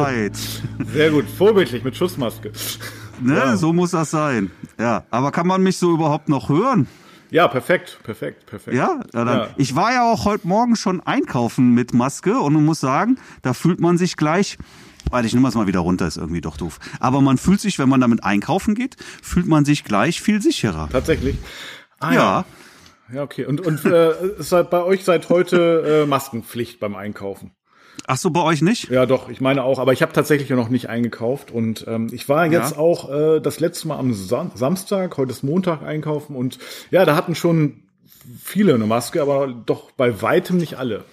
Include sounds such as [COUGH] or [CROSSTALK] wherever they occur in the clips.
soweit. [LAUGHS] Sehr gut, vorbildlich mit Schussmaske. Ne, ja. so muss das sein. Ja, aber kann man mich so überhaupt noch hören? Ja, perfekt, perfekt, perfekt. Ja, ja, ja. ich war ja auch heute Morgen schon einkaufen mit Maske und man muss sagen, da fühlt man sich gleich Warte, ich nehme es mal wieder runter, ist irgendwie doch doof. Aber man fühlt sich, wenn man damit einkaufen geht, fühlt man sich gleich viel sicherer. Tatsächlich. Ah, ja. ja. Ja, okay. Und, und äh, [LAUGHS] ist bei euch seit heute äh, Maskenpflicht beim Einkaufen? Ach so, bei euch nicht? Ja, doch, ich meine auch, aber ich habe tatsächlich noch nicht eingekauft und ähm, ich war jetzt ja. auch äh, das letzte Mal am Sam Samstag, heute ist Montag einkaufen und ja, da hatten schon viele eine Maske, aber doch bei weitem nicht alle.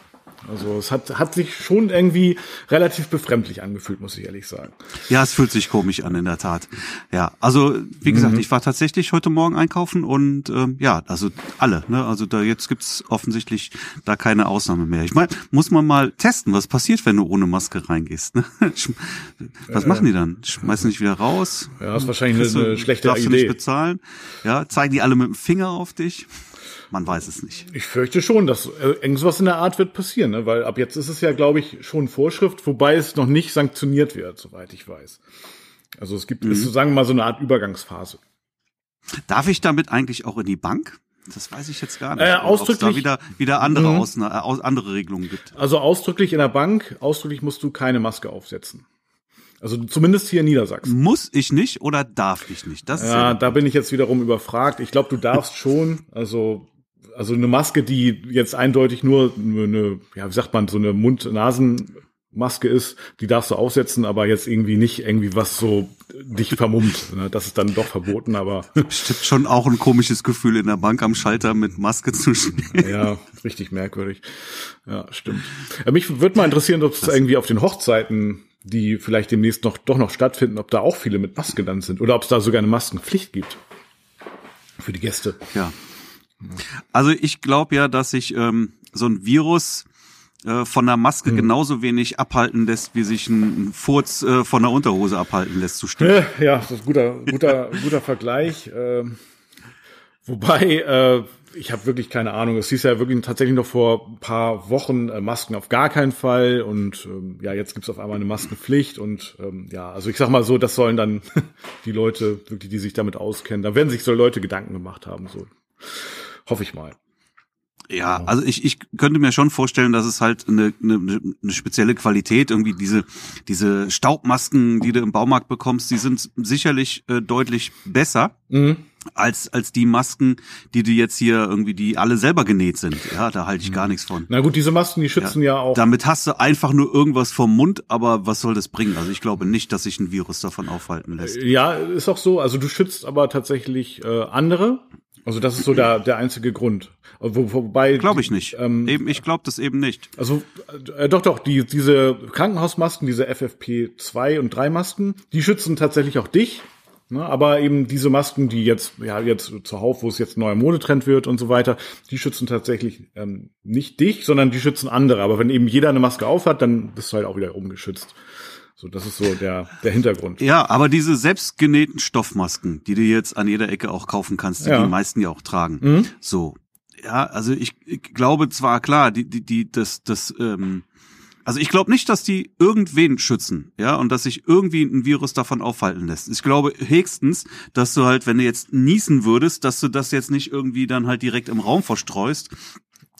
Also es hat, hat sich schon irgendwie relativ befremdlich angefühlt, muss ich ehrlich sagen. Ja, es fühlt sich komisch an, in der Tat. Ja, also wie gesagt, mhm. ich war tatsächlich heute Morgen einkaufen und ähm, ja, also alle. Ne? Also da jetzt gibt's offensichtlich da keine Ausnahme mehr. Ich meine, muss man mal testen, was passiert, wenn du ohne Maske reingehst. Ne? [LAUGHS] Was äh, machen die dann? Schmeißen dich wieder raus? Ja, ist wahrscheinlich eine, eine schlechte darfst Idee. Du nicht bezahlen? Ja, zeigen die alle mit dem Finger auf dich? Man weiß es nicht. Ich fürchte schon, dass äh, irgendwas in der Art wird passieren, ne? weil ab jetzt ist es ja, glaube ich, schon Vorschrift, wobei es noch nicht sanktioniert wird, soweit ich weiß. Also es gibt, mhm. ist, sagen wir mal, so eine Art Übergangsphase. Darf ich damit eigentlich auch in die Bank? Das weiß ich jetzt gar nicht. Äh, ausdrücklich da wieder wieder andere mhm. Ausna äh, andere Regelungen gibt. Also ausdrücklich in der Bank, ausdrücklich musst du keine Maske aufsetzen. Also zumindest hier in Niedersachsen. Muss ich nicht oder darf ich nicht? Das ja, da bin ich jetzt wiederum überfragt. Ich glaube, du darfst [LAUGHS] schon. Also also eine Maske, die jetzt eindeutig nur eine, ja, wie sagt man, so eine Mund-Nasen-Maske ist, die darfst du aufsetzen, aber jetzt irgendwie nicht irgendwie was so dich vermummt. Ne? Das ist dann doch verboten, aber. [LAUGHS] Bestimmt schon auch ein komisches Gefühl in der Bank am Schalter mit Maske zu stehen. Ja, richtig merkwürdig. Ja, stimmt. Ja, mich würde mal interessieren, ob es irgendwie auf den Hochzeiten die vielleicht demnächst noch doch noch stattfinden, ob da auch viele mit Maske dann sind oder ob es da sogar eine Maskenpflicht gibt für die Gäste. Ja, also ich glaube ja, dass sich ähm, so ein Virus äh, von der Maske mhm. genauso wenig abhalten lässt, wie sich ein, Furz äh, von der Unterhose abhalten lässt zu stimmen. Ja, das ist ein guter, guter, guter Vergleich. Ähm, wobei, äh, ich habe wirklich keine Ahnung. Es hieß ja wirklich tatsächlich noch vor ein paar Wochen äh, Masken auf gar keinen Fall und ähm, ja, jetzt gibt's auf einmal eine Maskenpflicht und ähm, ja, also ich sag mal so, das sollen dann [LAUGHS] die Leute, wirklich, die sich damit auskennen, da werden sich so Leute Gedanken gemacht haben. So. Hoffe ich mal. Ja, also ich, ich könnte mir schon vorstellen, dass es halt eine, eine, eine spezielle Qualität, irgendwie diese, diese Staubmasken, die du im Baumarkt bekommst, die sind sicherlich äh, deutlich besser. Mhm. Als, als die Masken, die du jetzt hier irgendwie, die alle selber genäht sind. Ja, da halte ich gar nichts von. Na gut, diese Masken, die schützen ja, ja auch. Damit hast du einfach nur irgendwas vom Mund, aber was soll das bringen? Also ich glaube nicht, dass sich ein Virus davon aufhalten lässt. Ja, ist auch so. Also du schützt aber tatsächlich äh, andere also das ist so der, der einzige Grund. Wo, wobei glaube ich nicht. Ähm, eben, ich glaube das eben nicht. Also äh, doch, doch. Die diese Krankenhausmasken, diese FFP2 und 3 Masken, die schützen tatsächlich auch dich. Ne? Aber eben diese Masken, die jetzt ja jetzt zuhauf, wo es jetzt ein neuer Modetrend wird und so weiter, die schützen tatsächlich ähm, nicht dich, sondern die schützen andere. Aber wenn eben jeder eine Maske aufhat, dann bist du halt auch wieder umgeschützt. So, das ist so der, der Hintergrund. Ja, aber diese selbstgenähten Stoffmasken, die du jetzt an jeder Ecke auch kaufen kannst, die ja. die meisten ja auch tragen. Mhm. So. Ja, also ich, ich glaube zwar klar, die, die, die, das, das, ähm, also ich glaube nicht, dass die irgendwen schützen, ja, und dass sich irgendwie ein Virus davon aufhalten lässt. Ich glaube höchstens, dass du halt, wenn du jetzt niesen würdest, dass du das jetzt nicht irgendwie dann halt direkt im Raum verstreust,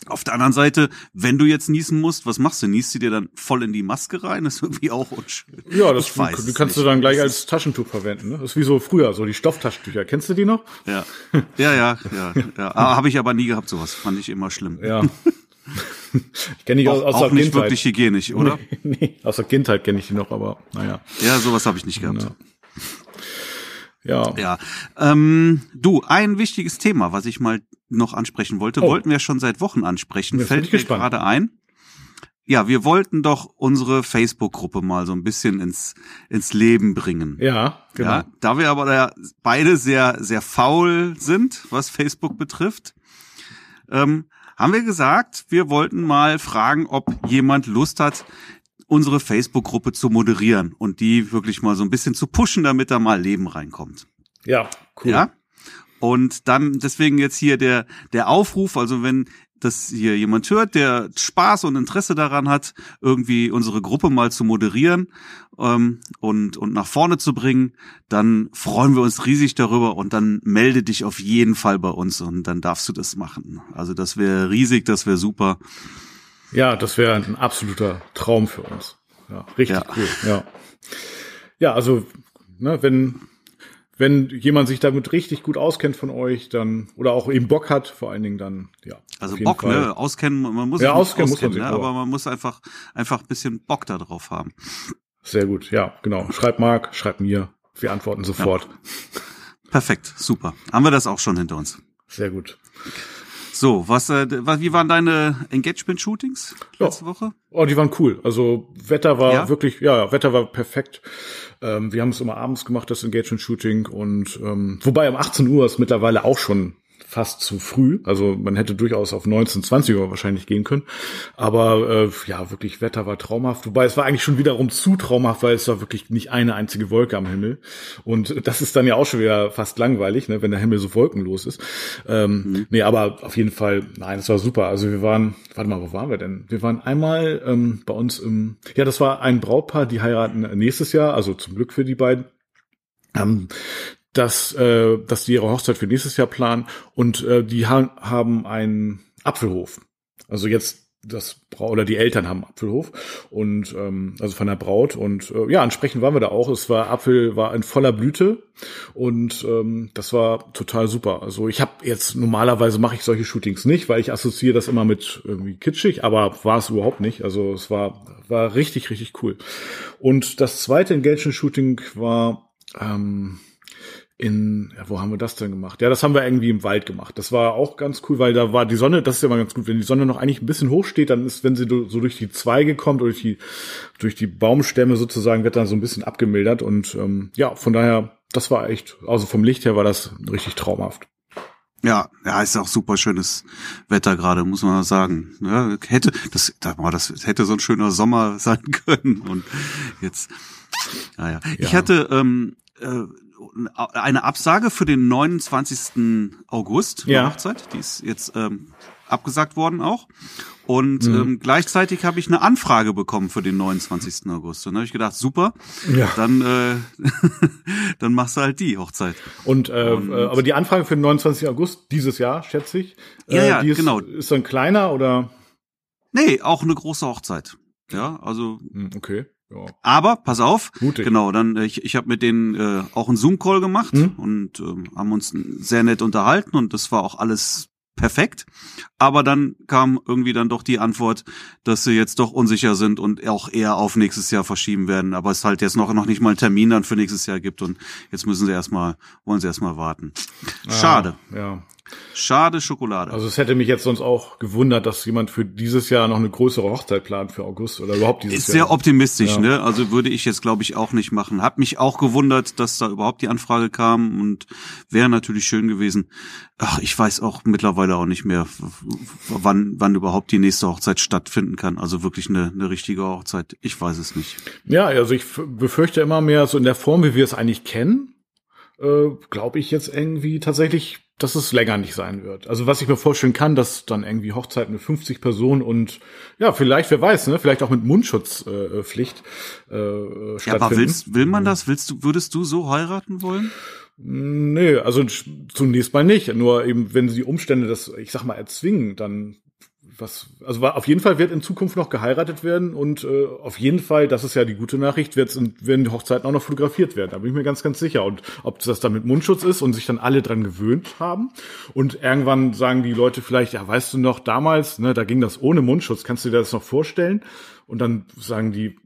auf der anderen Seite, wenn du jetzt niesen musst, was machst du? Niest du dir dann voll in die Maske rein? Das ist irgendwie auch unschön. Ja, das ich weiß die kannst nicht. du dann gleich als Taschentuch verwenden. Ne? Das ist wie so früher, so die Stofftaschentücher. Kennst du die noch? Ja, ja, ja, ja. ja. [LAUGHS] Ah, Habe ich aber nie gehabt, sowas. Fand ich immer schlimm. Ja. [LAUGHS] Ich kenne die aus, aus auch nicht Kindheit. wirklich hygienisch, oder? [LAUGHS] Nee, nee, aus der Kindheit kenne ich die noch, aber naja. Ja, sowas habe ich nicht gehabt. Ja. Ja. ja. Ähm, du, ein wichtiges Thema, was ich mal noch ansprechen wollte, oh. wollten wir schon seit Wochen ansprechen. Jetzt Fällt mir gerade ein. Ja, wir wollten doch unsere Facebook-Gruppe mal so ein bisschen ins, ins Leben bringen. Ja, genau. Ja, da wir aber da beide sehr, sehr faul sind, was Facebook betrifft, ähm, haben wir gesagt, wir wollten mal fragen, ob jemand Lust hat, unsere Facebook-Gruppe zu moderieren und die wirklich mal so ein bisschen zu pushen, damit da mal Leben reinkommt. Ja, cool. Ja? Und dann deswegen jetzt hier der der Aufruf, also wenn dass hier jemand hört, der Spaß und Interesse daran hat, irgendwie unsere Gruppe mal zu moderieren ähm, und, und nach vorne zu bringen, dann freuen wir uns riesig darüber und dann melde dich auf jeden Fall bei uns und dann darfst du das machen. Also das wäre riesig, das wäre super. Ja, das wäre ein absoluter Traum für uns. Ja, richtig ja. cool. Ja. Ja, also, ne, wenn wenn jemand sich damit richtig gut auskennt von euch, dann oder auch eben Bock hat, vor allen Dingen dann ja. Also Bock, Fall. ne, auskennen, man muss ja, auskennen, auskennen muss man ne, aber man muss einfach einfach ein bisschen Bock da drauf haben. Sehr gut, ja, genau. Schreibt Marc, schreibt mir, wir antworten sofort. Ja. Perfekt, super. Haben wir das auch schon hinter uns? Sehr gut. So, was, äh, wie waren deine Engagement-Shootings letzte ja. Woche? Oh, die waren cool. Also Wetter war ja? wirklich, ja, Wetter war perfekt. Ähm, wir haben es immer abends gemacht, das Engagement-Shooting und ähm, wobei um 18 Uhr ist mittlerweile auch schon fast zu früh. Also man hätte durchaus auf 19, 20 Uhr wahrscheinlich gehen können. Aber äh, ja, wirklich Wetter war traumhaft. Wobei es war eigentlich schon wiederum zu traumhaft, weil es war wirklich nicht eine einzige Wolke am Himmel. Und das ist dann ja auch schon wieder fast langweilig, ne, wenn der Himmel so wolkenlos ist. Ähm, mhm. Nee, aber auf jeden Fall, nein, es war super. Also wir waren, warte mal, wo waren wir denn? Wir waren einmal ähm, bei uns im, ja, das war ein Brautpaar, die heiraten nächstes Jahr, also zum Glück für die beiden. Ähm, dass, äh, dass die ihre Hochzeit für nächstes Jahr planen und äh, die ha haben einen Apfelhof. Also jetzt das Braut oder die Eltern haben Apfelhof und ähm, also von der Braut und äh, ja entsprechend waren wir da auch. Es war Apfel war in voller Blüte und ähm, das war total super. Also ich habe jetzt normalerweise mache ich solche Shootings nicht, weil ich assoziiere das immer mit irgendwie kitschig, aber war es überhaupt nicht. Also es war war richtig richtig cool. Und das zweite Engagement Shooting war ähm, in, ja, wo haben wir das denn gemacht? Ja, das haben wir irgendwie im Wald gemacht. Das war auch ganz cool, weil da war die Sonne, das ist ja mal ganz gut, wenn die Sonne noch eigentlich ein bisschen hoch steht, dann ist, wenn sie so durch die Zweige kommt, durch die, durch die Baumstämme sozusagen, wird dann so ein bisschen abgemildert und ähm, ja, von daher, das war echt, also vom Licht her war das richtig traumhaft. Ja, ja, ist auch super schönes Wetter gerade, muss man sagen. Ja, hätte, das, das hätte so ein schöner Sommer [LAUGHS] sein können und jetzt, naja. Ja. Ich hatte, ähm, äh, eine Absage für den 29. August, ja. Hochzeit, die ist jetzt ähm, abgesagt worden auch. Und mhm. ähm, gleichzeitig habe ich eine Anfrage bekommen für den 29. August. Und da habe ich gedacht, super, ja. dann, äh, [LAUGHS] dann machst du halt die Hochzeit. Und, äh, Und äh, aber die Anfrage für den 29. August dieses Jahr, schätze ich. Äh, ja, ja, die ist, genau. Ist dann kleiner oder? Nee, auch eine große Hochzeit. Ja, also. Hm, okay. Ja. Aber pass auf, Mutig. genau, dann ich, ich habe mit denen äh, auch einen Zoom Call gemacht mhm. und äh, haben uns sehr nett unterhalten und das war auch alles perfekt. Aber dann kam irgendwie dann doch die Antwort, dass sie jetzt doch unsicher sind und auch eher auf nächstes Jahr verschieben werden. Aber es halt jetzt noch noch nicht mal einen Termin dann für nächstes Jahr gibt und jetzt müssen sie erstmal wollen sie erstmal warten. Ah, Schade. Ah, ja. Schade Schokolade. Also es hätte mich jetzt sonst auch gewundert, dass jemand für dieses Jahr noch eine größere Hochzeit plant für August oder überhaupt dieses Ist Jahr. Ist sehr optimistisch, ja. ne? Also würde ich jetzt glaube ich auch nicht machen. Hat mich auch gewundert, dass da überhaupt die Anfrage kam und wäre natürlich schön gewesen. Ach, ich weiß auch mittlerweile auch nicht mehr, wann wann überhaupt die nächste Hochzeit stattfinden kann. Also wirklich eine eine richtige Hochzeit. Ich weiß es nicht. Ja, also ich befürchte immer mehr so in der Form, wie wir es eigentlich kennen. Äh, glaube ich jetzt irgendwie tatsächlich dass es länger nicht sein wird. Also was ich mir vorstellen kann, dass dann irgendwie Hochzeiten mit 50 Personen und ja, vielleicht, wer weiß, ne, vielleicht auch mit Mundschutzpflicht äh, äh, ja, aber willst, will man das? Willst du, würdest du so heiraten wollen? Nee, also zunächst mal nicht. Nur eben, wenn sie die Umstände das, ich sag mal, erzwingen, dann was, also auf jeden Fall wird in Zukunft noch geheiratet werden und äh, auf jeden Fall, das ist ja die gute Nachricht, wird's werden die Hochzeiten auch noch fotografiert werden. Da bin ich mir ganz, ganz sicher. Und ob das dann mit Mundschutz ist und sich dann alle dran gewöhnt haben und irgendwann sagen die Leute vielleicht, ja, weißt du noch, damals, ne, da ging das ohne Mundschutz, kannst du dir das noch vorstellen? Und dann sagen die,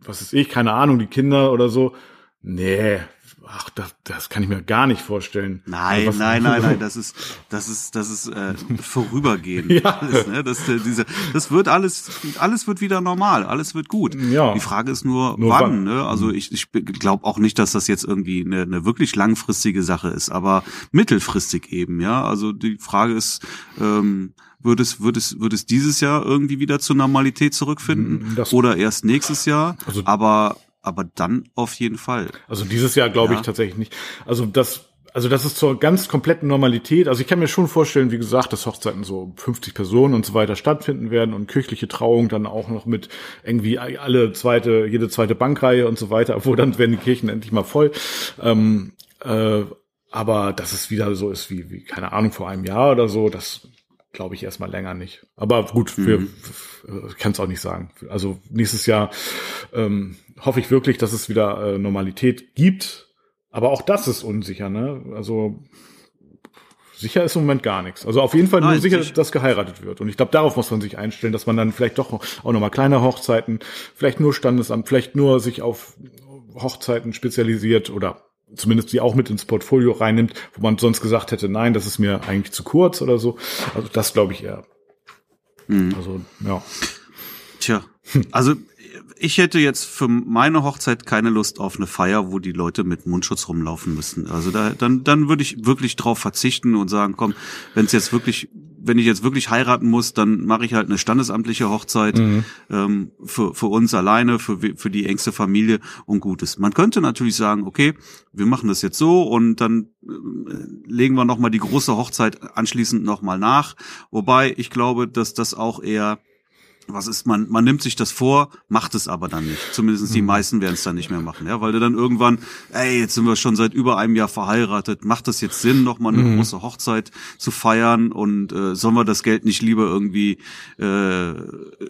was ist ich, keine Ahnung, die Kinder oder so, nee, ach, das, das kann ich mir gar nicht vorstellen. Nein, also nein, nein, nein, das ist, das ist, das ist äh, vorübergehend. [LAUGHS] ja. Alles, ne? das, äh, diese, das wird alles, alles wird wieder normal, alles wird gut. Ja. Die Frage ist nur, nur wann. wann. Ne? Also ich, ich glaube auch nicht, dass das jetzt irgendwie eine, eine wirklich langfristige Sache ist, aber mittelfristig eben, ja. Also die Frage ist, ähm, wird es, wird es, wird es dieses Jahr irgendwie wieder zur Normalität zurückfinden das, oder erst nächstes Jahr? Also, aber aber dann auf jeden Fall. Also dieses Jahr glaube ja. ich tatsächlich nicht. Also das also das ist zur ganz kompletten Normalität. Also ich kann mir schon vorstellen, wie gesagt, dass Hochzeiten so 50 Personen und so weiter stattfinden werden und kirchliche Trauung dann auch noch mit irgendwie alle zweite, jede zweite Bankreihe und so weiter, wo dann werden die Kirchen endlich mal voll. Ähm, äh, aber dass es wieder so ist wie, wie, keine Ahnung, vor einem Jahr oder so, das glaube ich erstmal länger nicht. Aber gut, wir mhm. kann es auch nicht sagen. Also nächstes Jahr ähm, hoffe ich wirklich, dass es wieder äh, Normalität gibt. Aber auch das ist unsicher, ne? Also sicher ist im Moment gar nichts. Also auf jeden Fall nur Nein, sicher, dass geheiratet wird. Und ich glaube, darauf muss man sich einstellen, dass man dann vielleicht doch auch nochmal kleine Hochzeiten, vielleicht nur Standesamt, vielleicht nur sich auf Hochzeiten spezialisiert oder zumindest die auch mit ins Portfolio reinnimmt, wo man sonst gesagt hätte, nein, das ist mir eigentlich zu kurz oder so. Also das glaube ich eher. Mhm. Also, ja. Tja, also ich hätte jetzt für meine Hochzeit keine Lust auf eine Feier, wo die Leute mit Mundschutz rumlaufen müssen. Also da, dann, dann würde ich wirklich drauf verzichten und sagen, komm, wenn es jetzt wirklich wenn ich jetzt wirklich heiraten muss, dann mache ich halt eine standesamtliche Hochzeit mhm. ähm, für, für uns alleine, für, für die engste Familie und Gutes. Man könnte natürlich sagen, okay, wir machen das jetzt so und dann äh, legen wir nochmal die große Hochzeit anschließend nochmal nach. Wobei ich glaube, dass das auch eher was ist, man, man nimmt sich das vor, macht es aber dann nicht. Zumindest die mhm. meisten werden es dann nicht mehr machen, ja, weil du dann irgendwann, ey, jetzt sind wir schon seit über einem Jahr verheiratet, macht das jetzt Sinn, nochmal eine mhm. große Hochzeit zu feiern und äh, sollen wir das Geld nicht lieber irgendwie äh,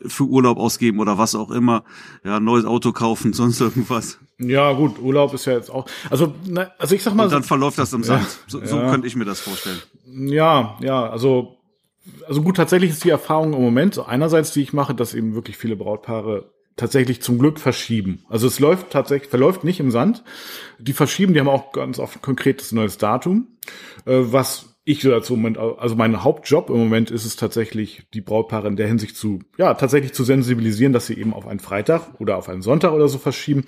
für Urlaub ausgeben oder was auch immer, ja, neues Auto kaufen, [LAUGHS] sonst irgendwas. Ja, gut, Urlaub ist ja jetzt auch, also, na, also ich sag mal. Und dann verläuft das im Sand. Ja, so, so ja. könnte ich mir das vorstellen. Ja, ja, also also gut, tatsächlich ist die Erfahrung im Moment einerseits, die ich mache, dass eben wirklich viele Brautpaare tatsächlich zum Glück verschieben. Also es läuft tatsächlich, verläuft nicht im Sand. Die verschieben, die haben auch ganz oft ein konkretes neues Datum. Äh, was ich dazu im Moment, also mein Hauptjob im Moment ist es tatsächlich, die Brautpaare in der Hinsicht zu, ja, tatsächlich zu sensibilisieren, dass sie eben auf einen Freitag oder auf einen Sonntag oder so verschieben.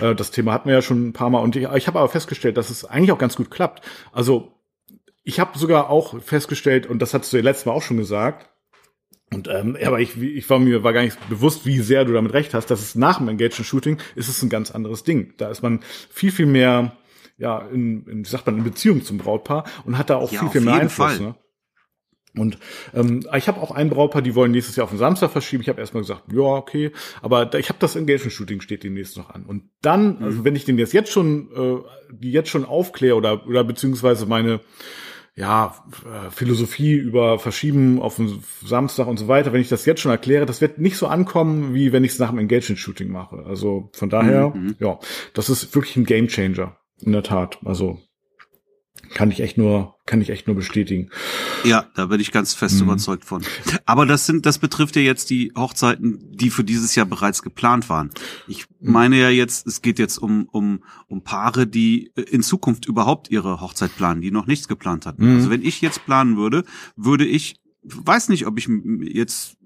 Äh, das Thema hatten wir ja schon ein paar Mal und ich, ich habe aber festgestellt, dass es eigentlich auch ganz gut klappt. Also ich habe sogar auch festgestellt, und das hattest du ja letztes Mal auch schon gesagt, und ähm, aber ich, ich war mir war gar nicht bewusst, wie sehr du damit recht hast, dass es nach dem Engagement Shooting ist es ein ganz anderes Ding. Da ist man viel viel mehr ja in, in wie sagt man in Beziehung zum Brautpaar und hat da auch ja, viel viel mehr Einfluss. Fall. Ne? Und ähm, ich habe auch ein Brautpaar, die wollen nächstes Jahr auf den Samstag verschieben. Ich habe erstmal gesagt, ja, okay, aber da, ich habe das Engagement-Shooting steht demnächst noch an. Und dann, mhm. also wenn ich den jetzt jetzt schon, äh, die jetzt schon aufkläre oder oder beziehungsweise meine ja, äh, Philosophie über Verschieben auf den Samstag und so weiter, wenn ich das jetzt schon erkläre, das wird nicht so ankommen, wie wenn ich es nach dem Engagement-Shooting mache. Also von daher, mhm. ja, das ist wirklich ein Gamechanger In der Tat. Also kann ich echt nur, kann ich echt nur bestätigen. Ja, da bin ich ganz fest mhm. überzeugt von. Aber das sind, das betrifft ja jetzt die Hochzeiten, die für dieses Jahr bereits geplant waren. Ich mhm. meine ja jetzt, es geht jetzt um, um, um Paare, die in Zukunft überhaupt ihre Hochzeit planen, die noch nichts geplant hatten. Mhm. Also wenn ich jetzt planen würde, würde ich, weiß nicht, ob ich jetzt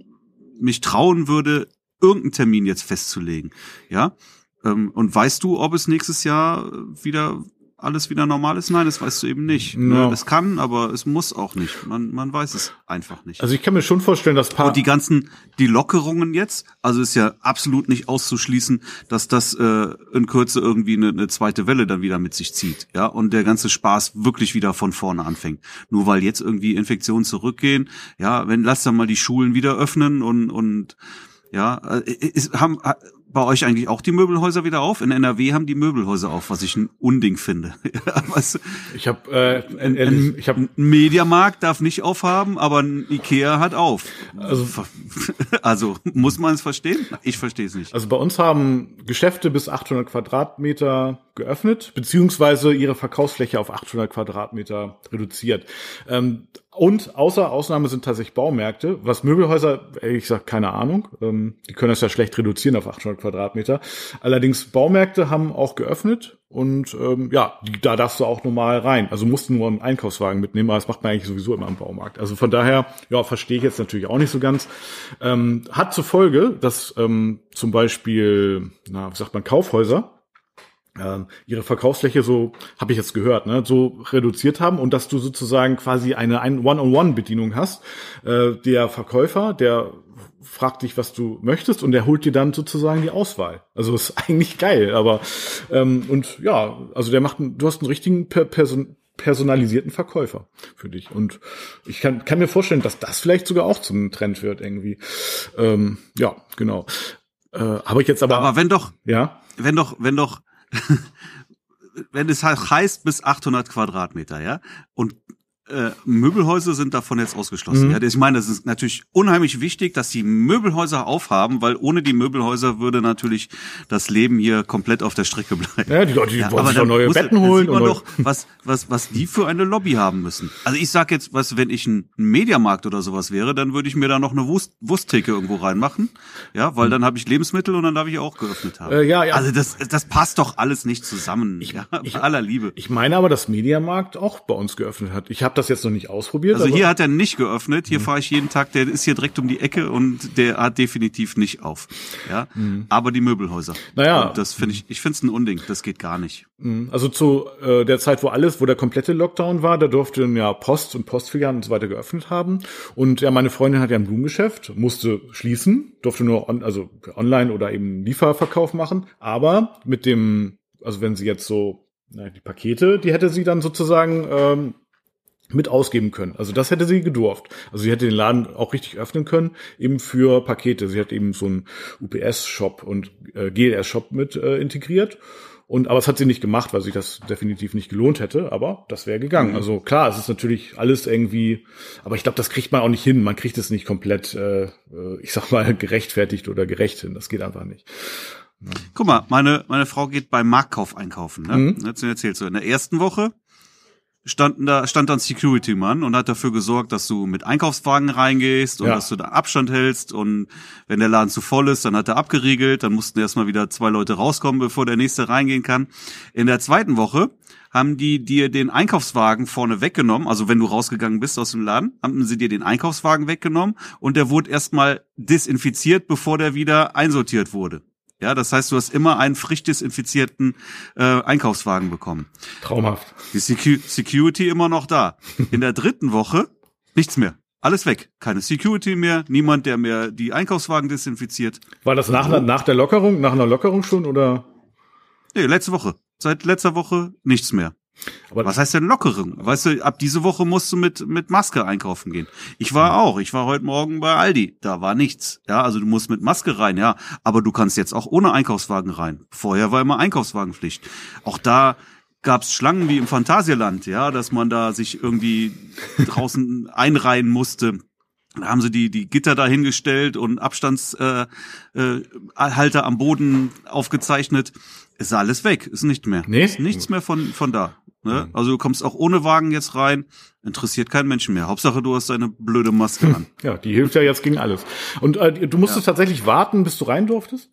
mich trauen würde, irgendeinen Termin jetzt festzulegen. Ja. Ähm, und weißt du, ob es nächstes Jahr wieder alles wieder normal ist? Nein, das weißt du eben nicht. No. Es kann, aber es muss auch nicht. Man, man weiß es einfach nicht. Also ich kann mir schon vorstellen, dass paar und die ganzen die Lockerungen jetzt, also ist ja absolut nicht auszuschließen, dass das äh, in Kürze irgendwie eine, eine zweite Welle dann wieder mit sich zieht, ja, und der ganze Spaß wirklich wieder von vorne anfängt. Nur weil jetzt irgendwie Infektionen zurückgehen, ja, wenn lass dann mal die Schulen wieder öffnen und und ja, äh, ist, haben bei euch eigentlich auch die Möbelhäuser wieder auf? In NRW haben die Möbelhäuser auf, was ich ein Unding finde. [LAUGHS] was, ich habe äh, ein, ein, ich hab, ein Mediamarkt darf nicht aufhaben, aber ein Ikea hat auf. Also, [LAUGHS] also muss man es verstehen? Ich verstehe es nicht. Also bei uns haben Geschäfte bis 800 Quadratmeter geöffnet, beziehungsweise ihre Verkaufsfläche auf 800 Quadratmeter reduziert. Ähm, und außer Ausnahme sind tatsächlich Baumärkte. Was Möbelhäuser, ich sag keine Ahnung, ähm, die können das ja schlecht reduzieren auf 800 Quadratmeter. Allerdings Baumärkte haben auch geöffnet und ähm, ja, da darfst du auch normal rein. Also musst du nur einen Einkaufswagen mitnehmen, aber das macht man eigentlich sowieso immer im Baumarkt. Also von daher, ja, verstehe ich jetzt natürlich auch nicht so ganz. Ähm, hat zur Folge, dass ähm, zum Beispiel, na, wie sagt man, Kaufhäuser ihre Verkaufsfläche so, habe ich jetzt gehört, ne, so reduziert haben und dass du sozusagen quasi eine, eine One-on-One-Bedienung hast. Äh, der Verkäufer, der fragt dich, was du möchtest und der holt dir dann sozusagen die Auswahl. Also ist [LAUGHS] eigentlich geil, aber ähm, und ja, also der macht, du hast einen richtigen per Person personalisierten Verkäufer für dich. Und ich kann, kann mir vorstellen, dass das vielleicht sogar auch zum Trend wird irgendwie. Ähm, ja, genau. Äh, Habe ich jetzt aber. Aber wenn doch, ja, wenn doch, wenn doch, [LAUGHS] wenn es heißt bis 800 Quadratmeter, ja, und äh, Möbelhäuser sind davon jetzt ausgeschlossen. Mhm. Ja, ich meine, es ist natürlich unheimlich wichtig, dass die Möbelhäuser aufhaben, weil ohne die Möbelhäuser würde natürlich das Leben hier komplett auf der Strecke bleiben. Ja, die Leute, die ja, wollen sich neue muss, Betten holen. Sieht man doch, was, was, was die für eine Lobby haben müssen. Also ich sag jetzt, was, wenn ich ein Mediamarkt oder sowas wäre, dann würde ich mir da noch eine Wurst, Wursttheke irgendwo reinmachen. Ja, weil mhm. dann habe ich Lebensmittel und dann darf ich auch geöffnet haben. Äh, ja, ja. Also das, das passt doch alles nicht zusammen. Ich, ja, ich, aller Liebe. Ich meine aber, dass Mediamarkt auch bei uns geöffnet hat. Ich habe das jetzt noch nicht ausprobiert. Also hier hat er nicht geöffnet. Hier mhm. fahre ich jeden Tag. Der ist hier direkt um die Ecke und der hat definitiv nicht auf. Ja, mhm. aber die Möbelhäuser. Naja, und das finde ich. Ich finde es ein Unding. Das geht gar nicht. Mhm. Also zu äh, der Zeit, wo alles, wo der komplette Lockdown war, da durften ja Post und Postfilialen und so weiter geöffnet haben. Und ja, meine Freundin hat ja ein Blumengeschäft, musste schließen, durfte nur on, also online oder eben Lieferverkauf machen. Aber mit dem, also wenn sie jetzt so na, die Pakete, die hätte sie dann sozusagen ähm, mit ausgeben können. Also das hätte sie gedurft. Also sie hätte den Laden auch richtig öffnen können, eben für Pakete. Sie hat eben so einen UPS-Shop und äh, GLS-Shop mit äh, integriert. Und aber es hat sie nicht gemacht, weil sich das definitiv nicht gelohnt hätte. Aber das wäre gegangen. Mhm. Also klar, es ist natürlich alles irgendwie, aber ich glaube, das kriegt man auch nicht hin. Man kriegt es nicht komplett, äh, äh ich sag mal, [LAUGHS] gerechtfertigt oder gerecht hin. Das geht einfach nicht. Guck mal, meine, meine Frau geht beim Marktkauf einkaufen. Ne? Mhm. Jetzt erzählt so, in der ersten Woche standen da, stand dann Security-Mann und hat dafür gesorgt, dass du mit Einkaufswagen reingehst und ja. dass du da Abstand hältst und wenn der Laden zu voll ist, dann hat er abgeriegelt, dann mussten erstmal wieder zwei Leute rauskommen, bevor der nächste reingehen kann. In der zweiten Woche haben die dir den Einkaufswagen vorne weggenommen, also wenn du rausgegangen bist aus dem Laden, haben sie dir den Einkaufswagen weggenommen und der wurde erstmal desinfiziert, bevor der wieder einsortiert wurde. Ja, das heißt, du hast immer einen frisch desinfizierten äh, Einkaufswagen bekommen. Traumhaft. Die Secu Security immer noch da. In der dritten Woche nichts mehr. Alles weg. Keine Security mehr, niemand, der mehr die Einkaufswagen desinfiziert. War das nach, nach der Lockerung, nach einer Lockerung schon oder? Nee, letzte Woche. Seit letzter Woche nichts mehr. Aber was heißt denn Lockerung? Weißt du, ab diese Woche musst du mit, mit Maske einkaufen gehen. Ich war auch, ich war heute Morgen bei Aldi, da war nichts. Ja, also du musst mit Maske rein, ja, aber du kannst jetzt auch ohne Einkaufswagen rein. Vorher war immer Einkaufswagenpflicht. Auch da gab's Schlangen wie im Phantasialand, ja, dass man da sich irgendwie draußen [LAUGHS] einreihen musste. Da haben sie die, die Gitter dahingestellt und Abstandshalter äh, äh, am Boden aufgezeichnet. Ist alles weg, ist nicht mehr. Nee? Ist nichts mehr von, von da. Ne? Also du kommst auch ohne Wagen jetzt rein, interessiert kein Menschen mehr. Hauptsache du hast deine blöde Maske an. [LAUGHS] Ja, die hilft ja jetzt gegen alles. Und äh, du musstest ja. tatsächlich warten, bis du rein durftest?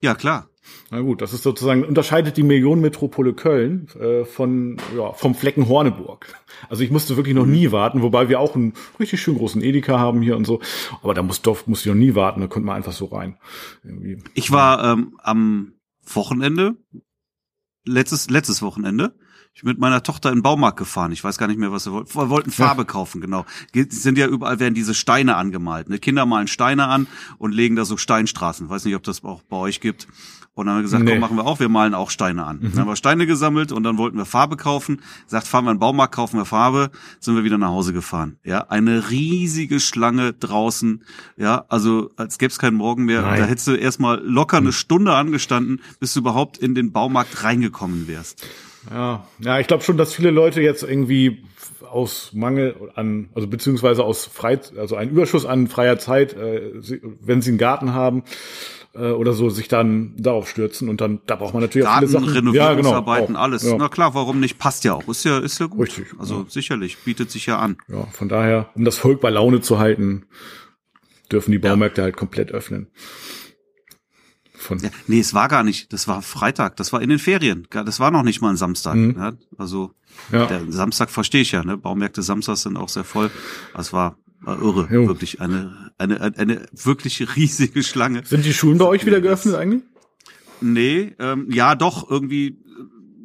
Ja, klar. Na gut, das ist sozusagen, unterscheidet die Millionenmetropole Köln äh, von, ja, vom Flecken Horneburg. Also ich musste wirklich noch nie warten, wobei wir auch einen richtig schön großen Edeka haben hier und so. Aber da muss, musste ich noch nie warten, da konnte man einfach so rein. Irgendwie. Ich war ähm, am Wochenende, letztes, letztes Wochenende, ich bin mit meiner Tochter in den Baumarkt gefahren. Ich weiß gar nicht mehr, was wir wollten. Wir wollten Farbe ja. kaufen, genau. Sind ja überall, werden diese Steine angemalt. Ne? Kinder malen Steine an und legen da so Steinstraßen. Ich weiß nicht, ob das auch bei euch gibt. Und dann haben wir gesagt, nee. komm, machen wir auch, wir malen auch Steine an. Mhm. Dann haben wir Steine gesammelt und dann wollten wir Farbe kaufen. Sagt, fahren wir in den Baumarkt, kaufen wir Farbe, sind wir wieder nach Hause gefahren. Ja, eine riesige Schlange draußen. Ja, also als gäbe es keinen Morgen mehr. Nein. Da hättest du erstmal locker eine mhm. Stunde angestanden, bis du überhaupt in den Baumarkt reingekommen wärst. Ja, ja, ich glaube schon, dass viele Leute jetzt irgendwie aus Mangel an, also beziehungsweise aus frei, also ein Überschuss an freier Zeit, äh, wenn sie einen Garten haben äh, oder so, sich dann darauf stürzen und dann, da braucht man natürlich Garten, auch viele Sachen. Renovierungsarbeiten, ja, genau, alles. Ja. Na klar, warum nicht? Passt ja auch. Ist ja, ist ja gut. Richtig. Also ja. sicherlich, bietet sich ja an. Ja, von daher, um das Volk bei Laune zu halten, dürfen die Baumärkte halt komplett öffnen. Von ja, nee, es war gar nicht. Das war Freitag. Das war in den Ferien. Das war noch nicht mal ein Samstag. Mhm. Ja, also ja. der Samstag verstehe ich ja. Ne? Baumärkte samstags sind auch sehr voll. Es war, war irre. Jo. Wirklich eine, eine, eine, eine wirklich riesige Schlange. Sind die Schulen bei euch wieder geöffnet eigentlich? Nee, ähm, ja doch, irgendwie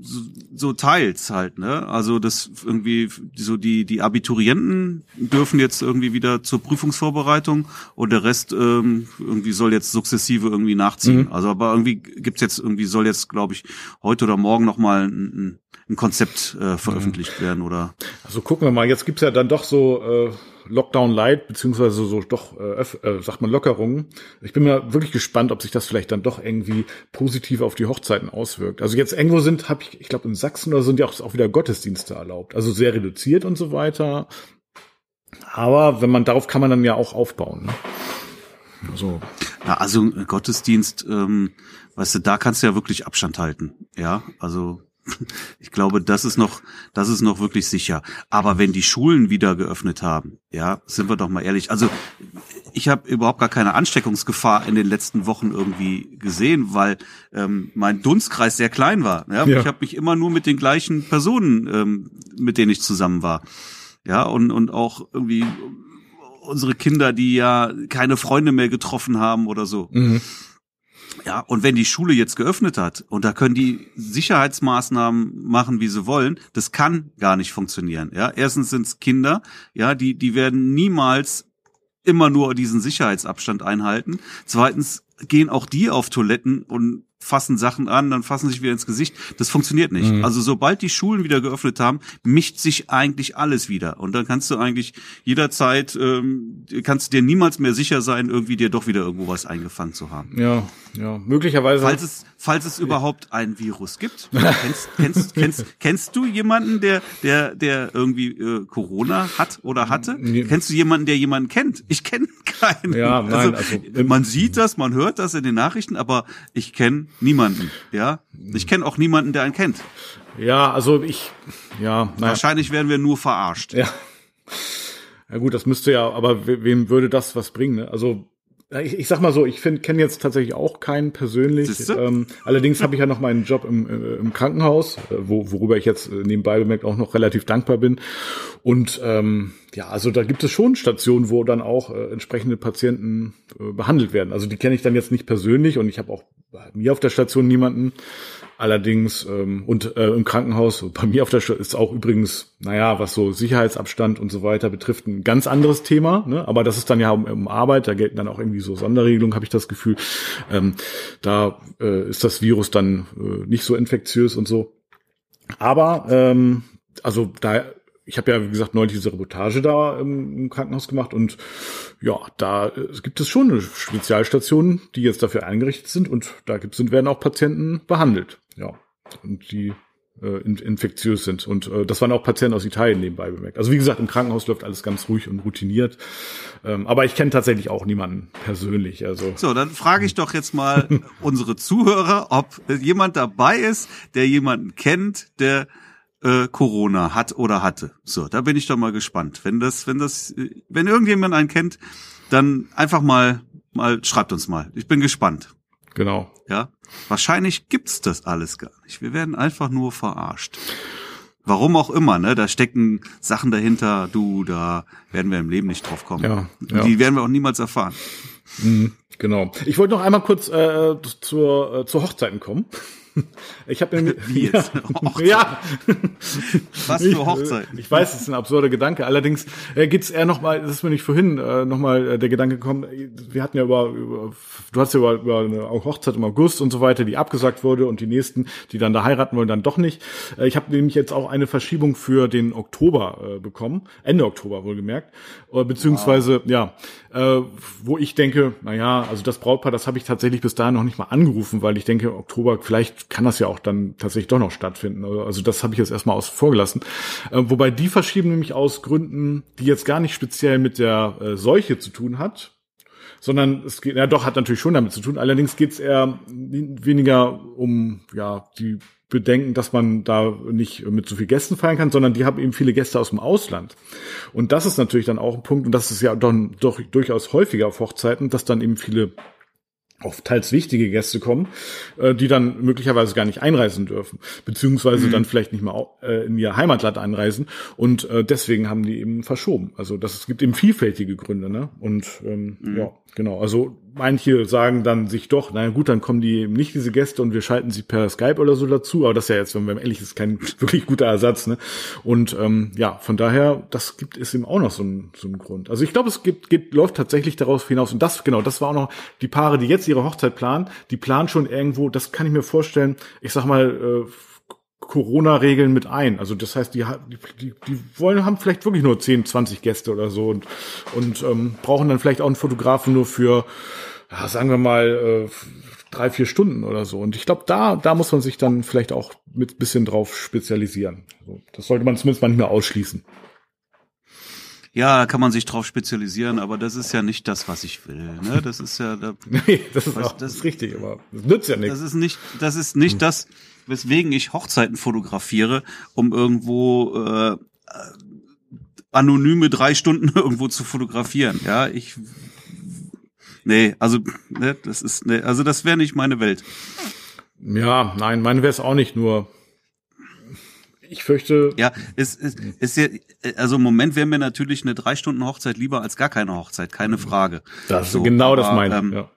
so, so teils halt, ne? Also das irgendwie so die die Abiturienten dürfen jetzt irgendwie wieder zur Prüfungsvorbereitung und der Rest ähm, irgendwie soll jetzt sukzessive irgendwie nachziehen. Mhm. Also aber irgendwie gibt's jetzt irgendwie soll jetzt glaube ich heute oder morgen noch mal ein, ein Konzept äh, veröffentlicht mhm. werden oder. Also gucken wir mal. Jetzt gibt's ja dann doch so äh, Lockdown Light, beziehungsweise so doch, äh, äh, sagt man, Lockerungen. Ich bin mir wirklich gespannt, ob sich das vielleicht dann doch irgendwie positiv auf die Hochzeiten auswirkt. Also jetzt irgendwo sind, habe ich, ich glaube in Sachsen oder sind ja auch, auch wieder Gottesdienste erlaubt. Also sehr reduziert und so weiter. Aber wenn man darauf kann man dann ja auch aufbauen. Ne? Also. Ja, also Gottesdienst, ähm, weißt du, da kannst du ja wirklich Abstand halten. Ja, also ich glaube, das ist noch, das ist noch wirklich sicher. Aber wenn die Schulen wieder geöffnet haben, ja, sind wir doch mal ehrlich. Also ich habe überhaupt gar keine Ansteckungsgefahr in den letzten Wochen irgendwie gesehen, weil ähm, mein Dunstkreis sehr klein war. Ja? ja. Ich habe mich immer nur mit den gleichen Personen, ähm, mit denen ich zusammen war. Ja, und, und auch irgendwie unsere Kinder, die ja keine Freunde mehr getroffen haben oder so. Mhm. Ja, und wenn die Schule jetzt geöffnet hat und da können die Sicherheitsmaßnahmen machen, wie sie wollen, das kann gar nicht funktionieren. Ja, erstens sind es Kinder, ja, die die werden niemals immer nur diesen Sicherheitsabstand einhalten. Zweitens gehen auch die auf Toiletten und fassen Sachen an, dann fassen sich wieder ins Gesicht. Das funktioniert nicht. Mhm. Also sobald die Schulen wieder geöffnet haben, mischt sich eigentlich alles wieder. Und dann kannst du eigentlich jederzeit, ähm, kannst du dir niemals mehr sicher sein, irgendwie dir doch wieder irgendwo was eingefangen zu haben. Ja, ja, möglicherweise. Falls es, falls es überhaupt ein Virus gibt. [LAUGHS] kennst, kennst, kennst, kennst du jemanden, der, der, der irgendwie äh, Corona hat oder hatte? Nee. Kennst du jemanden, der jemanden kennt? Ich kenne keinen. Ja, nein, also, also man sieht das, man hört das in den Nachrichten, aber ich kenne niemanden. Ja, ich kenne auch niemanden, der einen kennt. Ja, also ich, ja, naja. wahrscheinlich werden wir nur verarscht. Ja. Ja gut, das müsste ja, aber wem würde das was bringen? Ne? Also ich, ich sag mal so, ich kenne jetzt tatsächlich auch keinen persönlich. Ähm, allerdings habe ich ja noch meinen Job im, äh, im Krankenhaus, äh, wo, worüber ich jetzt äh, nebenbei bemerkt auch noch relativ dankbar bin. Und ähm, ja, also da gibt es schon Stationen, wo dann auch äh, entsprechende Patienten äh, behandelt werden. Also die kenne ich dann jetzt nicht persönlich und ich habe auch bei mir auf der Station niemanden. Allerdings ähm, und äh, im Krankenhaus, bei mir auf der Stadt ist auch übrigens, naja, was so Sicherheitsabstand und so weiter betrifft, ein ganz anderes Thema. Ne? Aber das ist dann ja um, um Arbeit, da gelten dann auch irgendwie so Sonderregelungen, habe ich das Gefühl. Ähm, da äh, ist das Virus dann äh, nicht so infektiös und so. Aber ähm, also da ich habe ja, wie gesagt, neulich diese Reportage da im, im Krankenhaus gemacht und ja, da äh, gibt es schon Spezialstationen, die jetzt dafür eingerichtet sind und da gibt, sind, werden auch Patienten behandelt. Ja, und die äh, infektiös sind. Und äh, das waren auch Patienten aus Italien nebenbei bemerkt. Also wie gesagt, im Krankenhaus läuft alles ganz ruhig und routiniert. Ähm, aber ich kenne tatsächlich auch niemanden persönlich. Also so, dann frage ich doch jetzt mal [LAUGHS] unsere Zuhörer, ob jemand dabei ist, der jemanden kennt, der äh, Corona hat oder hatte. So, da bin ich doch mal gespannt. Wenn das, wenn das, wenn irgendjemand einen kennt, dann einfach mal, mal schreibt uns mal. Ich bin gespannt. Genau. Ja, wahrscheinlich gibt's das alles gar nicht. Wir werden einfach nur verarscht. Warum auch immer, ne? Da stecken Sachen dahinter, du, da werden wir im Leben nicht drauf kommen. Ja, ja. Die werden wir auch niemals erfahren. Mhm, genau. Ich wollte noch einmal kurz äh, zur, äh, zur Hochzeiten kommen. [LAUGHS] Ich habe mir [LAUGHS] Wie jetzt? [LAUGHS] Ja, ja. Was für Hochzeiten? Ich, ich weiß, es ist ein absurder Gedanke. Allerdings äh, geht's eher noch mal, das ist mir nicht vorhin äh, noch mal äh, der Gedanke gekommen. Wir hatten ja über, über du hast ja über, über eine Hochzeit im August und so weiter, die abgesagt wurde und die nächsten, die dann da heiraten wollen, dann doch nicht. Äh, ich habe nämlich jetzt auch eine Verschiebung für den Oktober äh, bekommen, Ende Oktober wohlgemerkt, äh, beziehungsweise wow. ja, äh, wo ich denke, na ja, also das Brautpaar, das habe ich tatsächlich bis dahin noch nicht mal angerufen, weil ich denke, Oktober vielleicht kann das ja auch dann tatsächlich doch noch stattfinden. Also das habe ich jetzt erstmal außen vor gelassen. Äh, wobei die verschieben nämlich aus Gründen, die jetzt gar nicht speziell mit der äh, Seuche zu tun hat, sondern es geht, ja doch, hat natürlich schon damit zu tun. Allerdings geht es eher weniger um ja die Bedenken, dass man da nicht mit so viel Gästen feiern kann, sondern die haben eben viele Gäste aus dem Ausland. Und das ist natürlich dann auch ein Punkt, und das ist ja dann doch durchaus häufiger auf Hochzeiten, dass dann eben viele auch teils wichtige Gäste kommen, äh, die dann möglicherweise gar nicht einreisen dürfen, beziehungsweise mhm. dann vielleicht nicht mehr äh, in ihr Heimatland einreisen und äh, deswegen haben die eben verschoben. Also das es gibt eben vielfältige Gründe, ne? Und ähm, mhm. ja, genau. Also manche sagen dann sich doch, naja gut, dann kommen die nicht diese Gäste und wir schalten sie per Skype oder so dazu. Aber das ist ja jetzt, wenn man ehrlich ist, kein [LAUGHS] wirklich guter Ersatz. Ne? Und ähm, ja, von daher, das gibt es eben auch noch so ein, so ein Grund. Also ich glaube, es gibt, gibt, läuft tatsächlich daraus hinaus. Und das, genau, das war auch noch die Paare, die jetzt ihre Hochzeit planen, die planen schon irgendwo, das kann ich mir vorstellen, ich sag mal, äh, Corona-Regeln mit ein. Also das heißt, die, die, die wollen haben vielleicht wirklich nur 10, 20 Gäste oder so und, und ähm, brauchen dann vielleicht auch einen Fotografen nur für, ja, sagen wir mal, äh, drei, vier Stunden oder so. Und ich glaube, da, da muss man sich dann vielleicht auch mit bisschen drauf spezialisieren. Also das sollte man zumindest mal nicht mehr ausschließen. Ja, kann man sich drauf spezialisieren, aber das ist ja nicht das, was ich will. Ne? Das ist ja, da, [LAUGHS] nee, das ist, was, auch, das ist richtig, aber das nützt ja nichts. Das ist nicht, das ist nicht hm. das, weswegen ich Hochzeiten fotografiere, um irgendwo äh, anonyme drei Stunden [LAUGHS] irgendwo zu fotografieren. Ja, ich nee, also ne, das ist nee, also das wäre nicht meine Welt. Ja, nein, meine wäre es auch nicht nur. Ich fürchte. Ja, es ist, ist ja, also im Moment wäre mir natürlich eine drei Stunden Hochzeit lieber als gar keine Hochzeit, keine Frage. Das so, genau aber, das meine. Ähm, ja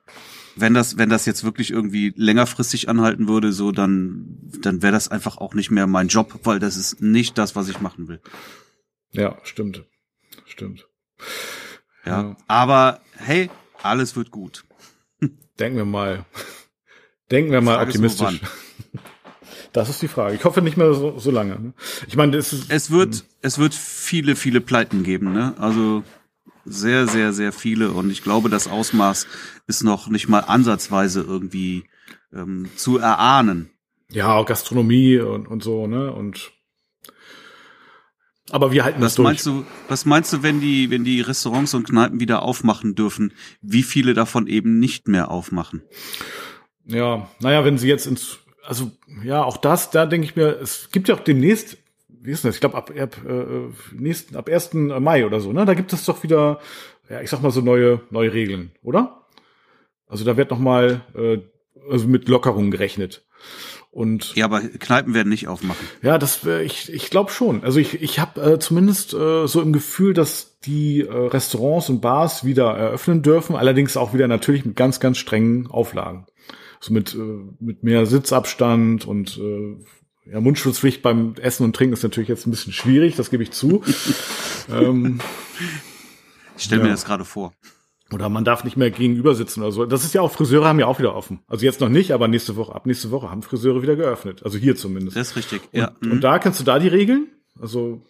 wenn das, wenn das jetzt wirklich irgendwie längerfristig anhalten würde, so dann, dann wäre das einfach auch nicht mehr mein Job, weil das ist nicht das, was ich machen will. Ja, stimmt. Stimmt. Ja, ja. aber hey, alles wird gut. Denken wir mal. Denken wir mal optimistisch. [LAUGHS] Das ist die Frage. Ich hoffe nicht mehr so, so lange. Ich meine, es ist. Es wird, es wird viele, viele Pleiten geben, ne? Also sehr, sehr, sehr viele. Und ich glaube, das Ausmaß ist noch nicht mal ansatzweise irgendwie ähm, zu erahnen. Ja, auch Gastronomie und, und so, ne? Und aber wir halten was das durch. Meinst du, was meinst du, wenn die, wenn die Restaurants und Kneipen wieder aufmachen dürfen, wie viele davon eben nicht mehr aufmachen? Ja, naja, wenn sie jetzt ins, also ja, auch das, da denke ich mir, es gibt ja auch demnächst wie ist das? Ich glaube, ab, ab, äh, nächsten, ab 1. Mai oder so, ne? Da gibt es doch wieder, ja, ich sag mal so neue, neue Regeln, oder? Also da wird noch mal äh, also mit Lockerungen gerechnet. Und ja, aber Kneipen werden nicht aufmachen. Ja, das äh, ich ich glaube schon. Also ich ich habe äh, zumindest äh, so im Gefühl, dass die äh, Restaurants und Bars wieder eröffnen dürfen, allerdings auch wieder natürlich mit ganz ganz strengen Auflagen. So mit äh, mit mehr Sitzabstand und äh, ja, Mundschutzpflicht beim Essen und Trinken ist natürlich jetzt ein bisschen schwierig, das gebe ich zu. [LAUGHS] ähm, ich stelle ja. mir das gerade vor. Oder man darf nicht mehr gegenüber sitzen oder so. Das ist ja auch, Friseure haben ja auch wieder offen. Also jetzt noch nicht, aber nächste Woche, ab nächste Woche haben Friseure wieder geöffnet. Also hier zumindest. Das ist richtig, und, ja. Und da kennst du da die Regeln? Also,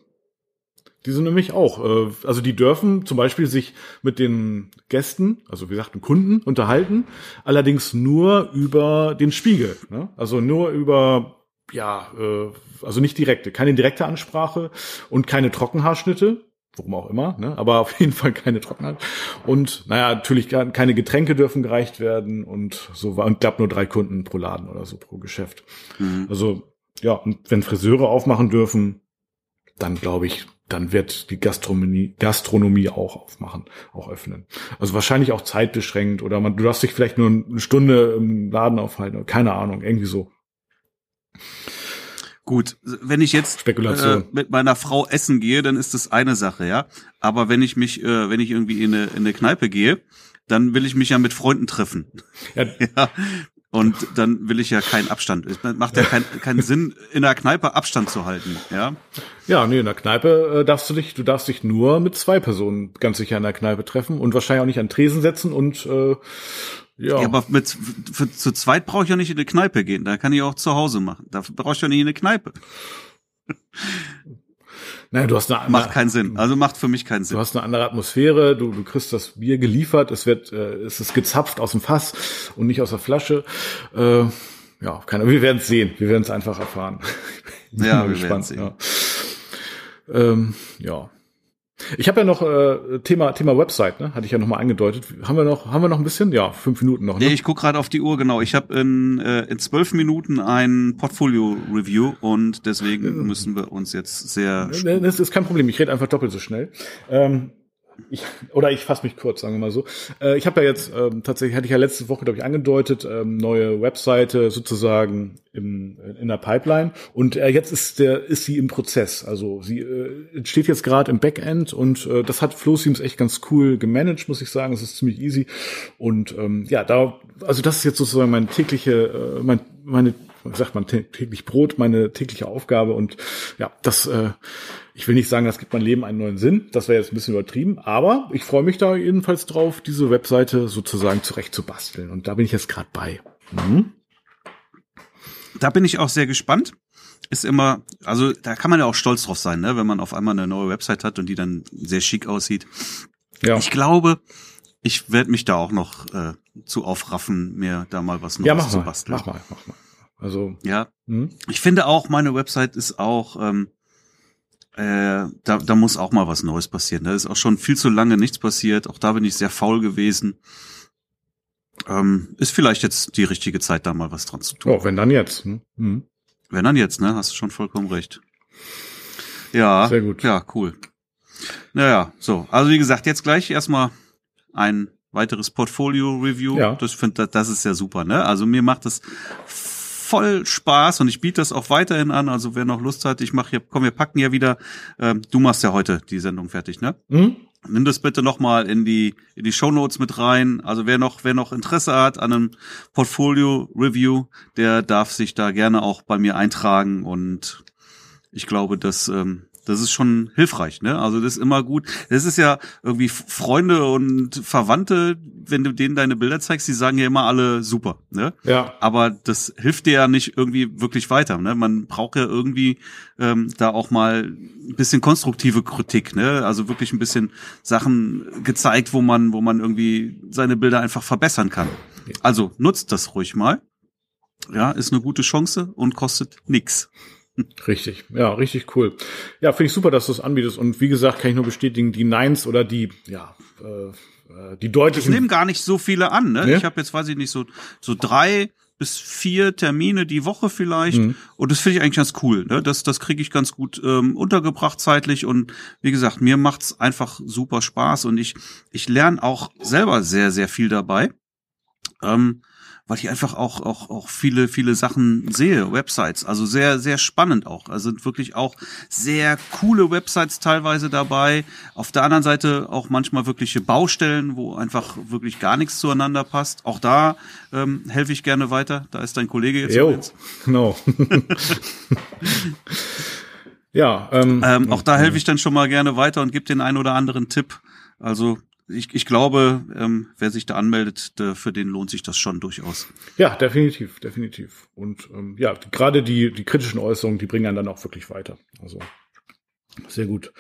die sind nämlich auch, äh, also die dürfen zum Beispiel sich mit den Gästen, also wie gesagt, Kunden unterhalten, allerdings nur über den Spiegel. Ne? Also nur über ja, äh, also nicht direkte, keine direkte Ansprache und keine Trockenhaarschnitte, warum auch immer, ne? aber auf jeden Fall keine Trockenhaar. Und naja, natürlich keine Getränke dürfen gereicht werden und so war und gab nur drei Kunden pro Laden oder so pro Geschäft. Mhm. Also ja, und wenn Friseure aufmachen dürfen, dann glaube ich, dann wird die Gastronomie, Gastronomie auch aufmachen, auch öffnen. Also wahrscheinlich auch zeitbeschränkt oder man, du darfst dich vielleicht nur eine Stunde im Laden aufhalten, keine Ahnung, irgendwie so. Gut, wenn ich jetzt äh, mit meiner Frau essen gehe, dann ist das eine Sache, ja. Aber wenn ich mich, äh, wenn ich irgendwie in eine, in eine Kneipe gehe, dann will ich mich ja mit Freunden treffen. Ja. [LAUGHS] ja. Und dann will ich ja keinen Abstand. Es macht ja keinen keinen [LAUGHS] Sinn, in der Kneipe Abstand zu halten, ja. Ja, nee, in der Kneipe äh, darfst du dich, du darfst dich nur mit zwei Personen ganz sicher in der Kneipe treffen und wahrscheinlich auch nicht an Tresen setzen und äh, ja. ja, aber mit für, zu zweit brauche ich ja nicht in eine Kneipe gehen. Da kann ich auch zu Hause machen. Dafür brauche ich ja nicht in eine Kneipe. Naja, du hast eine macht keinen Sinn. Also macht für mich keinen Sinn. Du hast eine andere Atmosphäre. Du, du kriegst das Bier geliefert. Es wird, äh, es ist gezapft aus dem Fass und nicht aus der Flasche. Äh, ja, keine. Wir werden es sehen. Wir werden es einfach erfahren. [LAUGHS] ja, wir werden sehen. Ja. Ähm, ja. Ich habe ja noch äh, Thema Thema Website, ne? Hatte ich ja noch mal angedeutet. Haben wir noch haben wir noch ein bisschen? Ja, fünf Minuten noch. Ne? Nee, ich guck gerade auf die Uhr genau. Ich habe in äh, in zwölf Minuten ein Portfolio Review und deswegen müssen wir uns jetzt sehr. Das ist kein Problem. Ich rede einfach doppelt so schnell. Ähm, ich, oder ich fasse mich kurz, sagen wir mal so. Äh, ich habe ja jetzt ähm, tatsächlich, hatte ich ja letzte Woche, glaube ich, angedeutet, ähm, neue Webseite sozusagen im, in der Pipeline. Und äh, jetzt ist der, ist sie im Prozess. Also sie äh, steht jetzt gerade im Backend und äh, das hat FlowSeams echt ganz cool gemanagt, muss ich sagen. Es ist ziemlich easy. Und ähm, ja, da, also das ist jetzt sozusagen meine tägliche, äh, mein, meine sagt man, täglich Brot, meine tägliche Aufgabe. Und ja, das, äh, ich will nicht sagen, das gibt mein Leben einen neuen Sinn. Das wäre jetzt ein bisschen übertrieben. Aber ich freue mich da jedenfalls drauf, diese Webseite sozusagen zurecht zu basteln. Und da bin ich jetzt gerade bei. Mhm. Da bin ich auch sehr gespannt. Ist immer, also da kann man ja auch stolz drauf sein, ne? wenn man auf einmal eine neue Website hat und die dann sehr schick aussieht. Ja. Ich glaube, ich werde mich da auch noch äh, zu aufraffen, mir da mal was Neues ja, mach zu mal, basteln. Mach mal, mach mal. Also ja, hm? ich finde auch, meine Website ist auch, ähm, äh, da, da muss auch mal was Neues passieren. Da ist auch schon viel zu lange nichts passiert. Auch da bin ich sehr faul gewesen. Ähm, ist vielleicht jetzt die richtige Zeit, da mal was dran zu tun. Oh, wenn dann jetzt. Hm? Hm. Wenn dann jetzt, ne? Hast du schon vollkommen recht. Ja, sehr gut. Ja, cool. Naja, so. Also wie gesagt, jetzt gleich erstmal ein weiteres Portfolio-Review. Ja. Das finde das ist ja super, ne? Also mir macht das voll Spaß und ich biete das auch weiterhin an. Also wer noch Lust hat, ich mache hier, komm, wir packen ja wieder. Ähm, du machst ja heute die Sendung fertig, ne? Mhm. Nimm das bitte nochmal in die in die Show Notes mit rein. Also wer noch wer noch Interesse hat an einem Portfolio Review, der darf sich da gerne auch bei mir eintragen und ich glaube, dass ähm, das ist schon hilfreich, ne? Also das ist immer gut. Das ist ja irgendwie Freunde und Verwandte, wenn du denen deine Bilder zeigst, die sagen ja immer alle super, ne? Ja. Aber das hilft dir ja nicht irgendwie wirklich weiter, ne? Man braucht ja irgendwie ähm, da auch mal ein bisschen konstruktive Kritik, ne? Also wirklich ein bisschen Sachen gezeigt, wo man, wo man irgendwie seine Bilder einfach verbessern kann. Also nutzt das ruhig mal. Ja, ist eine gute Chance und kostet nix. Richtig, ja, richtig cool. Ja, finde ich super, dass du es anbietest. Und wie gesagt, kann ich nur bestätigen, die Nines oder die, ja, äh, äh die deutlichen. Ich nehme gar nicht so viele an, ne? Ja? Ich habe jetzt, weiß ich nicht, so, so drei bis vier Termine die Woche vielleicht. Mhm. Und das finde ich eigentlich ganz cool. Ne? Das, das kriege ich ganz gut ähm, untergebracht zeitlich. Und wie gesagt, mir macht's einfach super Spaß. Und ich, ich lerne auch selber sehr, sehr viel dabei. Ähm, weil ich einfach auch, auch, auch viele, viele Sachen sehe, Websites. Also sehr, sehr spannend auch. Also sind wirklich auch sehr coole Websites teilweise dabei. Auf der anderen Seite auch manchmal wirkliche Baustellen, wo einfach wirklich gar nichts zueinander passt. Auch da ähm, helfe ich gerne weiter. Da ist dein Kollege jetzt. Jo, genau. [LAUGHS] ja, ähm, ähm, auch da helfe ich dann schon mal gerne weiter und gebe den einen oder anderen Tipp. Also ich, ich glaube, ähm, wer sich da anmeldet, der, für den lohnt sich das schon durchaus. Ja, definitiv, definitiv. Und ähm, ja, gerade die, die kritischen Äußerungen, die bringen einen dann auch wirklich weiter. Also sehr gut.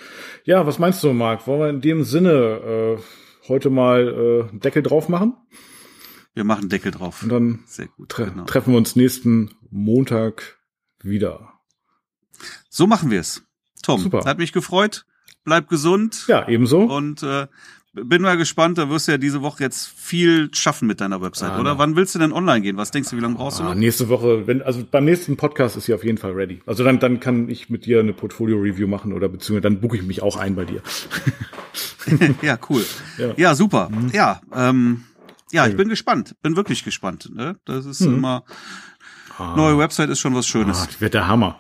Ja, was meinst du, Marc? Wollen wir in dem Sinne äh, heute mal äh, Deckel drauf machen? Wir machen Deckel drauf. Und dann sehr gut, tre genau. treffen wir uns nächsten Montag wieder. So machen wir es. Tom, Super. hat mich gefreut. Bleib gesund. Ja, ebenso. Und äh, bin mal gespannt, da wirst du ja diese Woche jetzt viel schaffen mit deiner Website, ah, oder? Ne. Wann willst du denn online gehen? Was denkst du, wie lange brauchst ah, du noch? Nächste Woche, wenn, also beim nächsten Podcast ist sie auf jeden Fall ready. Also dann, dann kann ich mit dir eine Portfolio-Review machen oder beziehungsweise dann buche ich mich auch ein bei dir. [LAUGHS] ja, cool. Ja, ja super. Mhm. Ja, ähm, ja, ich bin gespannt. Bin wirklich gespannt. Ne? Das ist mhm. immer, ah. neue Website ist schon was Schönes. Ah, wird der Hammer.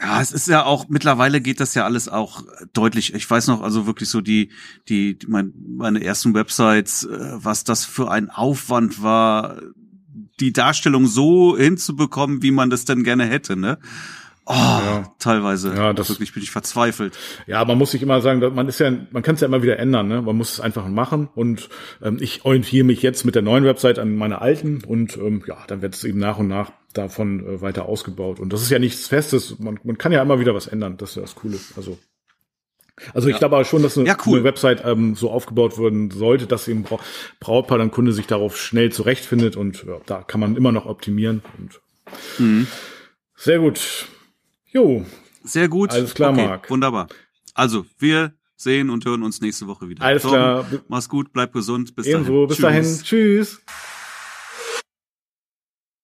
Ja, es ist ja auch, mittlerweile geht das ja alles auch deutlich. Ich weiß noch, also wirklich so die, die, mein, meine ersten Websites, äh, was das für ein Aufwand war, die Darstellung so hinzubekommen, wie man das denn gerne hätte, ne? Oh, ja. teilweise. Ja, das wirklich bin ich verzweifelt. Ja, man muss sich immer sagen, man ist ja, man kann es ja immer wieder ändern. Ne? Man muss es einfach machen. Und ähm, ich orientiere mich jetzt mit der neuen Website an meiner alten und ähm, ja, dann wird es eben nach und nach davon äh, weiter ausgebaut. Und das ist ja nichts Festes. Man, man kann ja immer wieder was ändern. Das ist ja das Coole. Also also ich ja. glaube aber schon, dass eine, ja, cool. eine Website ähm, so aufgebaut werden sollte, dass eben Bra Brautpaar dann Kunde sich darauf schnell zurechtfindet und ja, da kann man immer noch optimieren. Und mhm. Sehr gut. Jo. Sehr gut. Alles klar, okay, Marc. Wunderbar. Also, wir sehen und hören uns nächste Woche wieder. Alles Tom, klar. Mach's gut, bleib gesund. Bis Ebenso. dahin. Bis Tschüss. dahin. Tschüss.